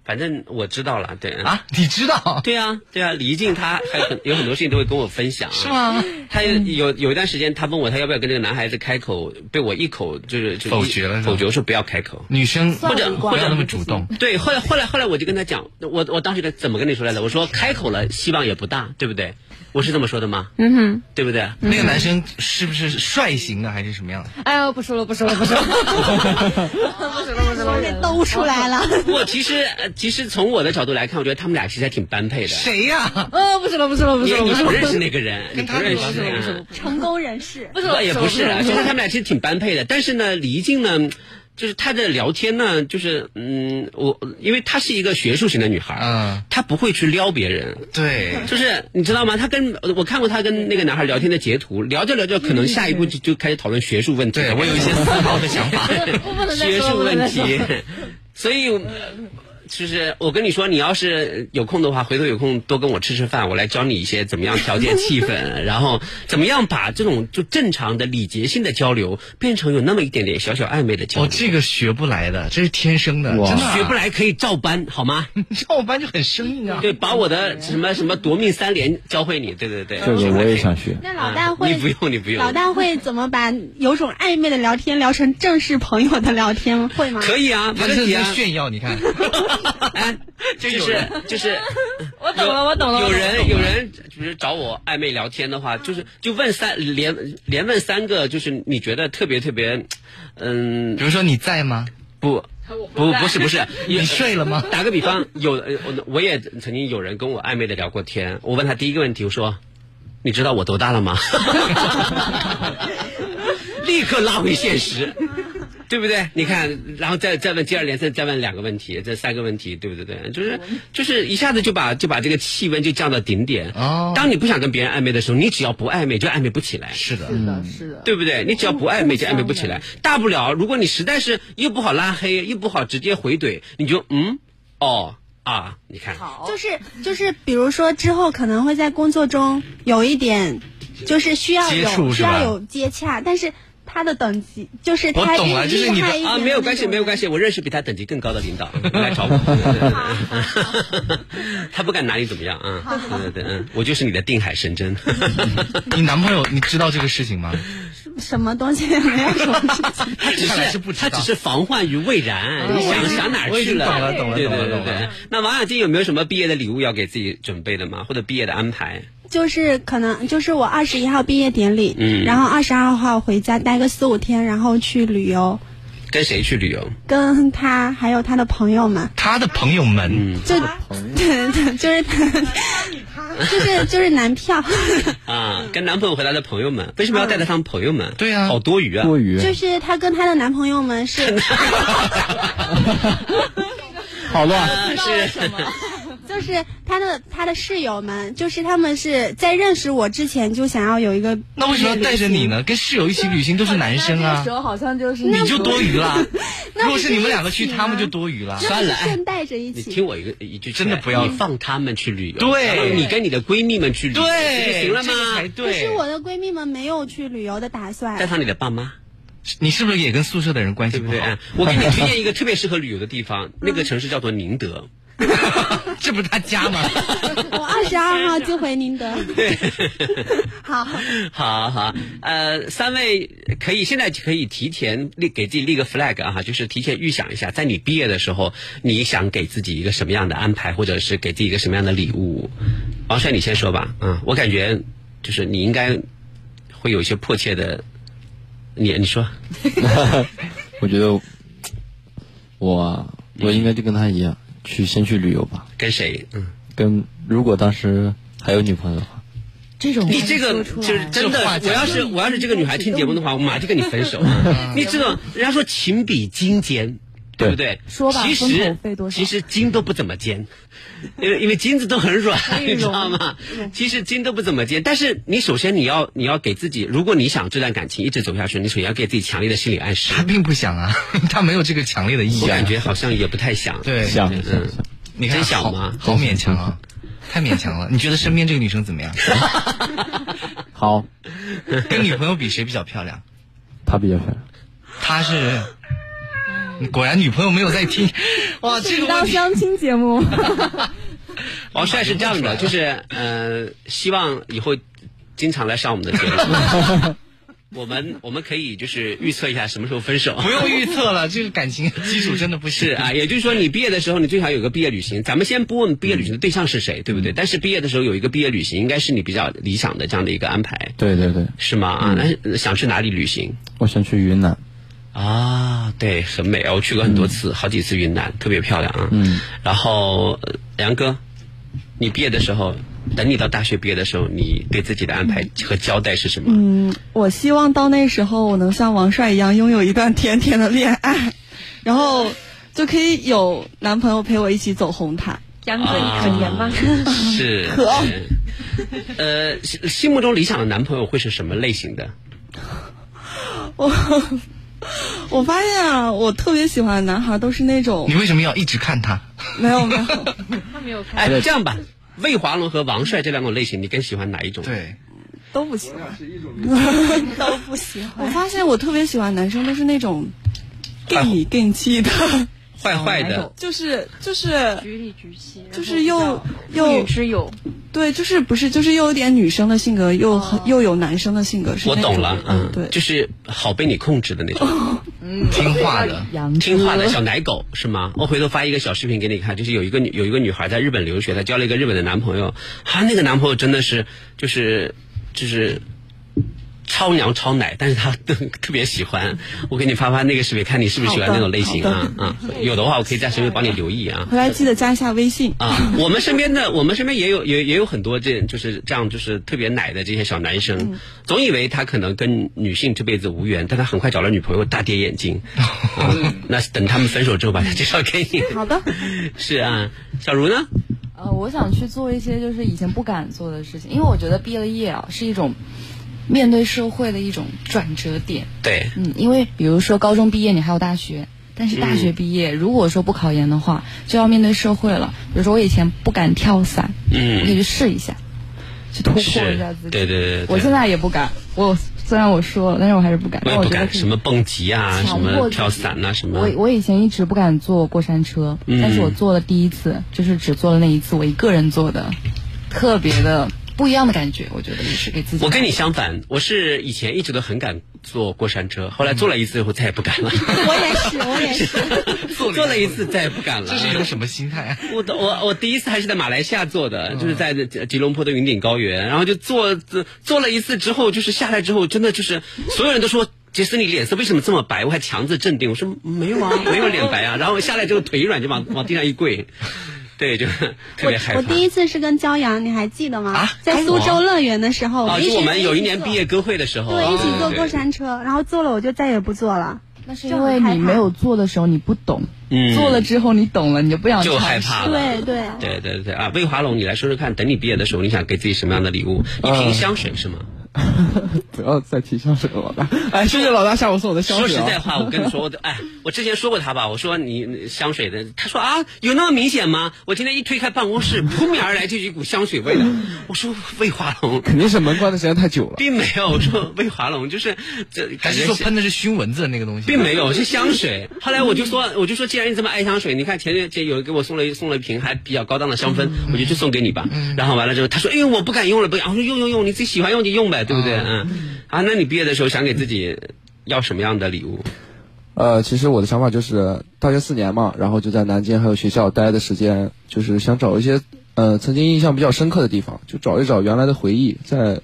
反正我知道了，对啊，你知道？对啊，对啊，李一静她还有很 有很多事情都会跟我分享，是吗？她有有有一段时间，她问我她要不要跟这个男孩子开口，被我一口就是就否决了否决说不要开口。女生或者或者不要那么主动。对，后来后来后来我就跟他讲，我我当时怎么跟你说来的？我说开口了，希望也不大，对不对？我是这么说的吗？嗯哼，对不对？那个男生是不是帅型的还是什么样的？哎呦，不说了，不说了，不说了，不说了，不说了，都出来了。我，其实呃其实从我的角度来看，我觉得他们俩其实还挺般配的。谁呀？呃，不是了，不是了，不是了。你不认识那个人，你不认识啊？成功人士，不是了也不是啊，就是他们俩其实挺般配的。但是呢，李一静呢，就是她的聊天呢，就是嗯，我因为她是一个学术型的女孩，嗯，她不会去撩别人，对，就是你知道吗？她跟我看过她跟那个男孩聊天的截图，聊着聊着，可能下一步就就开始讨论学术问题。对我有一些思考的想法 学术问题，所以。就是我跟你说，你要是有空的话，回头有空多跟我吃吃饭，我来教你一些怎么样调节气氛，然后怎么样把这种就正常的礼节性的交流变成有那么一点点小小暧昧的交流。哦，这个学不来的，这是天生的，真的啊学不来可以照搬好吗？照搬就很生硬啊。对，把我的什么什么夺命三连教会你，对对对。这个我也想学。那老大会你不用，你不用。老大会怎么把有种暧昧的聊天聊成正式朋友的聊天？会吗？可以啊，没他这是问题啊。炫耀，你看，哎，就是就是，我懂了，我懂了。有人有人就是找我暧昧聊天的话，就是就问三连连问三个，就是你觉得特别特别，嗯，比如说你在吗？不。不不是不是，你睡了吗？打个比方，有呃我我也曾经有人跟我暧昧的聊过天，我问他第一个问题，我说，你知道我多大了吗？立刻拉回现实。对不对？你看，然后再再问，接二连三再问两个问题，这三个问题，对不对？对，就是就是一下子就把就把这个气温就降到顶点。哦，当你不想跟别人暧昧的时候，你只要不暧昧，就暧昧不起来。是的，是的，是的。对不对？你只要不暧昧，就暧昧不起来。大不了，如果你实在是又不好拉黑，又不好直接回怼，你就嗯哦啊，你看，就是就是，比如说之后可能会在工作中有一点，就是需要有需要有接洽，但是他的等级就是我他懂了就是你的啊，没有关系，没有关系，我认识比他等级更高的领导 来找我，他不敢拿你怎么样啊？对对对，嗯，我就是你的定海神针。你男朋友你知道这个事情吗？什么东西没有什么事情。他只是他只是防患于未然，你想想哪儿去了？经懂了懂了懂了懂了对对对。那王雅静有没有什么毕业的礼物要给自己准备的吗？或者毕业的安排？就是可能就是我二十一号毕业典礼，嗯。然后二十二号回家待个四五天，然后去旅游，跟谁去旅游？跟他还有他的朋友们，他的朋友们，就对对，就是他，就是就是男票，啊，跟男朋友回来的朋友们，为什么要带着他们朋友们？对啊。好多余啊！多余。就是他跟他的男朋友们是 好乱。啊是就是他的他的室友们，就是他们是在认识我之前就想要有一个，那为什么要带着你呢？跟室友一起旅行都是男生啊那个时，候好像就是你 就多余了。那如果是你们两个去，他们就多余了。算了，带着一你。听我一个一句，真的不要你放他们去旅游，对你跟你的闺蜜们去旅游，就行了吗？可是。我的闺蜜们没有去旅游的打算带，上你的爸妈，你是不是也跟宿舍的人关系对不对？不好哎？我给你推荐一个特别适合旅游的地方，那个城市叫做宁德。这不是他家吗？我二十二号就回宁德。对 好，好好，呃，三位可以现在可以提前立给自己立个 flag 啊，就是提前预想一下，在你毕业的时候，你想给自己一个什么样的安排，或者是给自己一个什么样的礼物？王帅，你先说吧。嗯，我感觉就是你应该会有一些迫切的，你你说，我觉得我我应该就跟他一样，去先去旅游吧。跟谁？嗯，跟如果当时还有女朋友的话，这种你这个就是真的，我要是我要是这个女孩听节目的话，我马上就跟你分手。你知道，人家说情比金坚，对不对？说吧其实其实金都不怎么尖，因为因为金子都很软，你知道吗？其实金都不怎么尖，但是你首先你要你要给自己，如果你想这段感情一直走下去，你首先要给自己强烈的心理暗示。他并不想啊，他没有这个强烈的意愿。我感觉好像也不太想。对想嗯，你看真想吗？好勉强啊，太勉强了。你觉得身边这个女生怎么样？好，跟女朋友比谁比较漂亮？她比较漂亮。她是，果然女朋友没有在听。哇，这个当相亲节目，王帅是这样的，就是呃，希望以后经常来上我们的节目。我们我们可以就是预测一下什么时候分手。不用预测了，这个感情基础真的不行是啊，也就是说你毕业的时候，你最好有个毕业旅行。咱们先不问毕业旅行的对象是谁，对不对？但是毕业的时候有一个毕业旅行，应该是你比较理想的这样的一个安排，对对对，是吗？啊，那想去哪里旅行？我想去云南。啊，对，很美啊！我去过很多次，好几次云南，特别漂亮啊。嗯。然后，呃梁哥，你毕业的时候，等你到大学毕业的时候，你对自己的安排和交代是什么？嗯，我希望到那时候我能像王帅一样拥有一段甜甜的恋爱，然后就可以有男朋友陪我一起走红毯。杨哥，你可怜吗？是。可是呃，心心目中理想的男朋友会是什么类型的？我 我发现啊，我特别喜欢的男孩都是那种你为什么要一直看他？没有没有，他没有看。哎，这样吧，魏华伦和王帅这两种类型，你更喜欢哪一种？对，都不喜欢，都不喜欢。我发现我特别喜欢男生都是那种更里更气的，坏坏的，就是就是局里局气，就是又又女之友。对，就是不是就是又有点女生的性格，又很又有男生的性格，是我懂了，嗯，对，就是好被你控制的那种。听话的，听话的小奶狗是吗？我回头发一个小视频给你看，就是有一个女有一个女孩在日本留学，她交了一个日本的男朋友，她那个男朋友真的是就是就是超娘超奶，但是他特别喜欢。我给你发发那个视频，看你是不是喜欢那种类型啊啊？有的话我可以在身边帮你留意啊。回来记得加一下微信啊，我们身边的我们身边也有也也有很多这就是这样就是特别奶的这些小男生，总以为他可能跟女性这辈子无缘，但他很快找了女朋友，大跌眼镜。啊、那等他们分手之后把他介绍给你。好的，是啊，小茹呢？呃，我想去做一些就是以前不敢做的事情，因为我觉得毕了业啊是一种面对社会的一种转折点。对，嗯，因为比如说高中毕业，你还有大学，但是大学毕业、如果说不考研的话，就要面对社会了。比如说我以前不敢跳伞，嗯我可以去试一下，去突破一下自己。对对对对，我现在也不敢，我虽然我说了，但是我还是不敢。我也不敢，什么蹦极啊，什么跳伞啊，什么我。我以前一直不敢坐过山车，嗯但是我坐了第一次，就是只坐了那一次，我一个人坐的，特别的不一样的感觉，我觉得也是给自己。我跟你相反，我是以前一直都很敢坐过山车，后来坐了一次以后再也不敢了。我也是，我也是。坐了一次再也不敢了。这是一种什么心态啊？我的我我第一次还是在马来西亚坐的，就是在这吉隆坡的云顶高原，然后就坐坐坐了一次之后，就是下来之后，真的就是所有人都说。杰森，你脸色为什么这么白？我还强自镇定，我说没有啊，没有脸白啊。然后下来之后腿一软就往往地上一跪，对，就 特别害怕。我第一次是跟骄阳，你还记得吗？在苏州乐园的时候，啊，就我们有一年毕业歌会的时候，对，一起坐过山车，然后坐了我就再也不坐了。那是因为你没有做的时候你不懂，嗯做了之后你懂了，你就不想就害怕了。对对对对对啊！魏华龙，你来说说看，等你毕业的时候，你想给自己什么样的礼物？一瓶香水是吗？不要再提香水了，老大。哎，谢谢老大下午送我的香水、啊。实在话，我跟你说，我的哎，我之前说过他吧，我说你你香水的，他说啊，有那么明显吗？我今天一推开办公室，扑面而来就是一股香水味的。我说魏华龙，肯定是门关的时间太久了。并没有，我说魏华龙就是这，还是说喷的是熏蚊子的那个东西？并没有，是香水。后来我就说，我就说，既然你这么爱香水，你看前前有人给我送了送了一瓶还比较高档的香氛，我就去送给你吧。然后完了之后，他说，哎呦，我不敢用了，不敢。我说用用用，你自己喜欢用就用呗，对不对？嗯。啊，那你毕业的时候想给自己要什么样的礼物？呃，其实我的想法就是大学四年嘛，然后就在南京还有学校待的时间，就是想找一些呃曾经印象比较深刻的地方，就找一找原来的回忆，在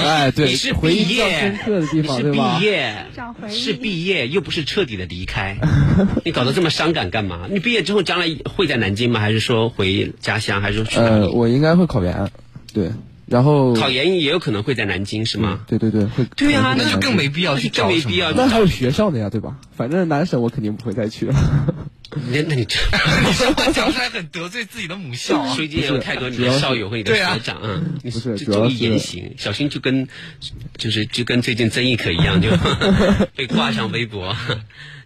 哎对，是回忆比较深刻的地方，是对吧毕？业，是毕业，又不是彻底的离开。你搞得这么伤感干嘛？你毕业之后将来会在南京吗？还是说回家乡？还是说去哪呃，我应该会考研，对，然后考研也有可能会在南京，是吗？对对对，会。对呀、可能会在南京那就更没必要去找什么那还有学校的呀，对吧？反正南省我肯定不会再去了。那那你这 你这话讲出来很得罪自己的母校啊！最近也有太多你的校友和你的学长啊，是就注意言行，小心就跟就是就跟最近曾轶可一样，就 被挂上微博。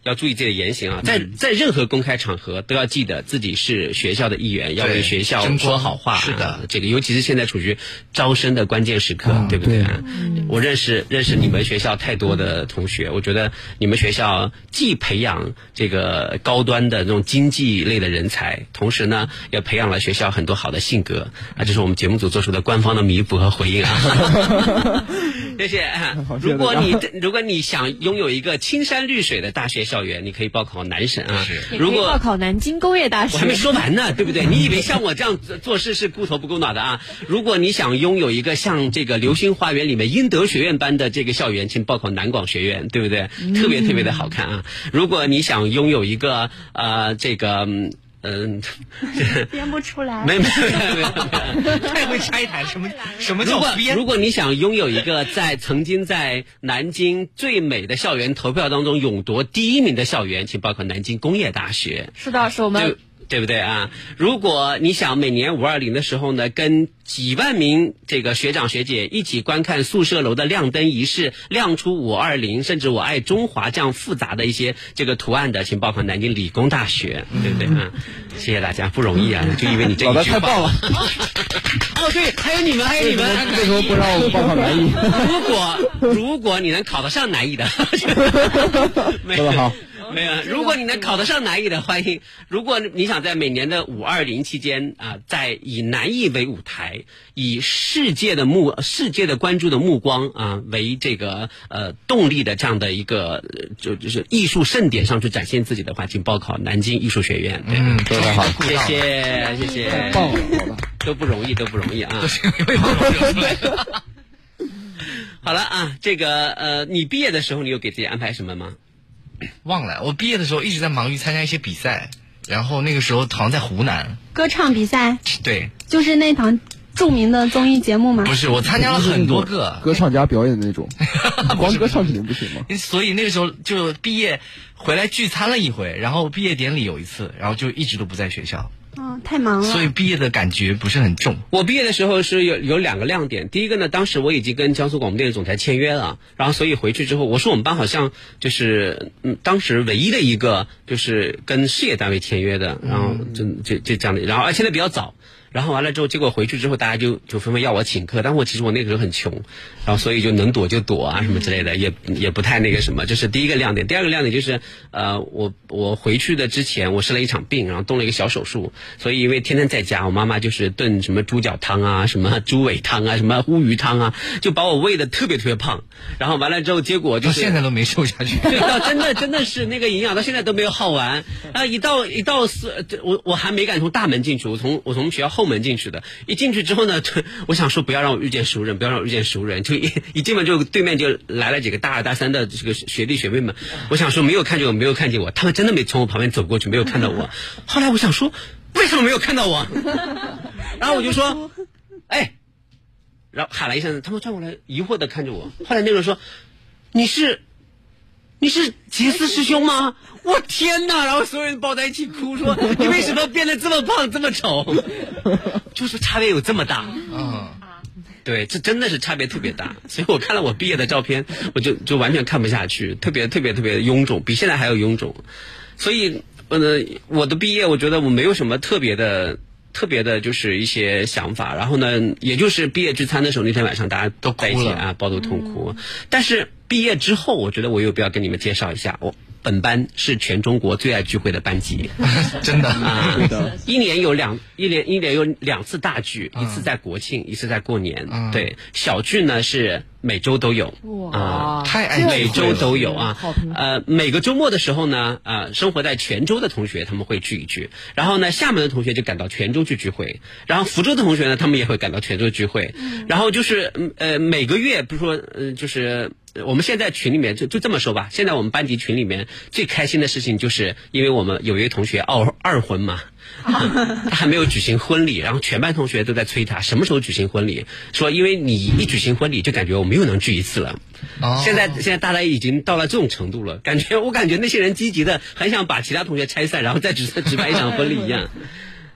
要注意自己的言行啊，在在任何公开场合都要记得自己是学校的一员，要为学校说好话。是的啊，这个尤其是现在处于招生的关键时刻，对不对啊？我认识认识你们学校太多的同学，我觉得你们学校既培养这个高端的这种经济类的人才，同时呢，也培养了学校很多好的性格啊，这是我们节目组做出的官方的弥补和回应啊。谢谢。谢如果你如果你想拥有一个青山绿水的大学校园，你可以报考南审啊。如果报考南京工业大学。我还没说完呢，对不对？你以为像我这样做做事是顾头不顾脑的啊？如果你想拥有一个像这个《流星花园》里面英德学院般的这个校园，请报考南广学院，对不对？特别特别的好看啊！如果你想拥有一个呃这个嗯。嗯，编不出来。没没没没没，太会拆台，什么什么叫编？如果你想拥有一个在曾经在南京最美的校园投票当中勇夺第一名的校园，请报考南京工业大学。是的，是我们对对不对啊？如果你想每年五二零的时候呢，跟几万名这个学长学姐一起观看宿舍楼的亮灯仪式，亮出五二零甚至我爱中华这样复杂的一些这个图案的，请报考南京理工大学，对不对啊？谢谢大家，不容易啊！就因为你这一句话，太棒了 哦，对，还有你们，还有你们，为什么不让我们报考南艺？如果如果你能考得上南艺的，没说得好。没有，如果你能考得上南艺的，欢迎。如果你想在每年的五二零期间啊、在以南艺为舞台，以世界的目世界的关注的目光啊、为这个呃动力的这样的一个呃就就是艺术盛典上去展现自己的话，请报考南京艺术学院。对，嗯说得好，谢谢谢谢，太棒 了，都不容易，都不容易啊。好了啊，这个呃，你毕业的时候，你有给自己安排什么吗？忘了，我毕业的时候一直在忙于参加一些比赛，然后那个时候好像在湖南，歌唱比赛 对，就是那档著名的综艺节目吗？不是我参加了很多个，歌唱家表演的那种，光歌唱肯定不行嘛。所以那个时候就毕业回来聚餐了一回，然后毕业典礼有一次，然后就一直都不在学校，嗯，太忙了。所以毕业的感觉不是很重。我毕业的时候是有有两个亮点，第一个呢，当时我已经跟江苏广播电视总台签约了，然后所以回去之后，我是我们班好像就是嗯，当时唯一的一个就是跟事业单位签约的，然后就就就这样的，然后而且呢比较早。然后完了之后，结果回去之后，大家就就纷纷要我请客，但我其实我那个时候很穷，然后所以就能躲就躲啊什么之类的，也也不太那个什么。这是第一个亮点。第二个亮点就是，呃，我我回去的之前我生了一场病，然后动了一个小手术，所以因为天天在家，我妈妈就是炖什么猪脚汤啊、什么猪尾汤啊、什么乌鱼汤啊，就把我喂的特别特别胖。然后完了之后，结果就是到现在都没瘦下去。对，到真的真的是那个营养到现在都没有耗完啊！一到一到四，这我我还没敢从大门进去，我从我从学校后门进去的。一进去之后呢，我想说不要让我遇见熟人，不要让我遇见熟人。就一一进门就对面就来了几个大二大三的这个学弟学妹们，我想说没有看见我，没有看见我，他们真的没从我旁边走过去，没有看到我。后来我想说，为什么没有看到我？然后我就说，哎，然后喊了一声，他们转过来疑惑的看着我。后来那个人说，你是。你是杰斯师兄吗？我天哪！然后所有人抱在一起哭，说 你为什么变得这么胖这么丑？就是差别有这么大。嗯，对，这真的是差别特别大。所以我看了我毕业的照片，我就就完全看不下去，特别特别特别臃肿，比现在还要臃肿。所以，呃，我的毕业，我觉得我没有什么特别的。特别的就是一些想法，然后呢，也就是毕业聚餐的时候那天晚上，大家都在一起啊，抱头痛哭。但是毕业之后，我觉得我有必要跟你们介绍一下，我本班是全中国最爱聚会的班级，真的。啊，一年有两一年一年有两次大聚，一次在国庆，一次在过年。对，小聚呢是每周都有。啊，太爱每周都有啊。呃，每个周末的时候呢，啊，生活在泉州的同学他们会聚一聚，然后呢，厦门的同学就赶到泉州去聚会，然后福州的同学呢，他们也会赶到泉州聚会，然后就是呃每个月，比如说呃就是。我们现在群里面就就这么说吧，现在我们班级群里面最开心的事情，就是因为我们有一个同学二二婚嘛，他还没有举行婚礼，然后全班同学都在催他什么时候举行婚礼，说因为你一举行婚礼，就感觉我们又能聚一次了。哦现在现在大家已经到了这种程度了，感觉我感觉那些人积极的很想把其他同学拆散，然后再举举办一场婚礼一样。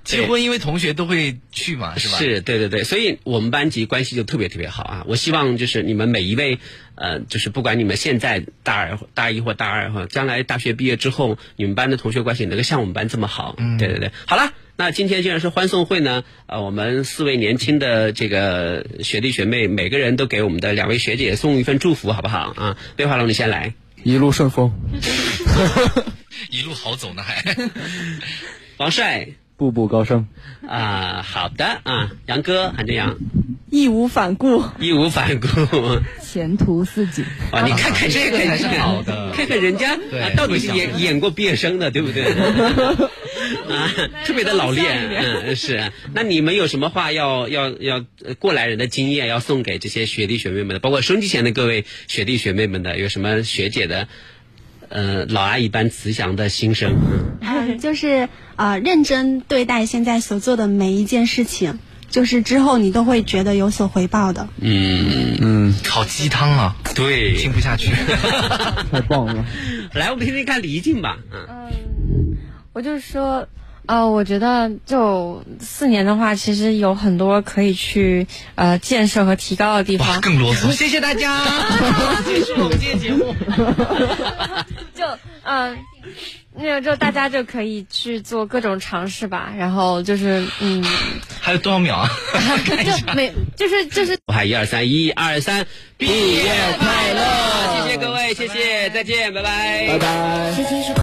结婚因为同学都会去嘛，是吧？是对对对，所以我们班级关系就特别特别好啊！我希望就是你们每一位，呃，就是不管你们现在大二、大一或大二哈，将来大学毕业之后，你们班的同学关系能够像我们班这么好，嗯，对对对。好了，那今天既然是欢送会呢，呃，我们四位年轻的这个学弟学妹，每个人都给我们的两位学姐送一份祝福，好不好啊？魏华龙，你先来，一路顺风，一路好走呢还。王帅。步步高升。啊，好的啊，杨哥韩正阳，义无反顾，义无反顾，前途似锦。啊！你看看这个才是好的，看看人家啊，到底是演演过毕业生的，对不对？啊，特别的老练，嗯，是。那你们有什么话要要要过来人的经验要送给这些学弟学妹们的，包括收机前的各位学弟学妹们的，有什么学姐的？呃，老阿姨般慈祥的心声，嗯，就是呃，认真对待现在所做的每一件事情，就是之后你都会觉得有所回报的。嗯嗯，好鸡汤啊！对，听不下去，太棒了。来，我们听听看李静吧。嗯，我就是说。呃，我觉得就四年的话，其实有很多可以去呃建设和提高的地方。更啰嗦，谢谢大家，结束我们今天节目。就嗯、呃，那个就大家就可以去做各种尝试吧。然后就是嗯，还有多少秒啊？就每就是就是。我喊一二三，一二三，毕业快乐！谢谢各位，谢谢，再见，拜拜，拜拜。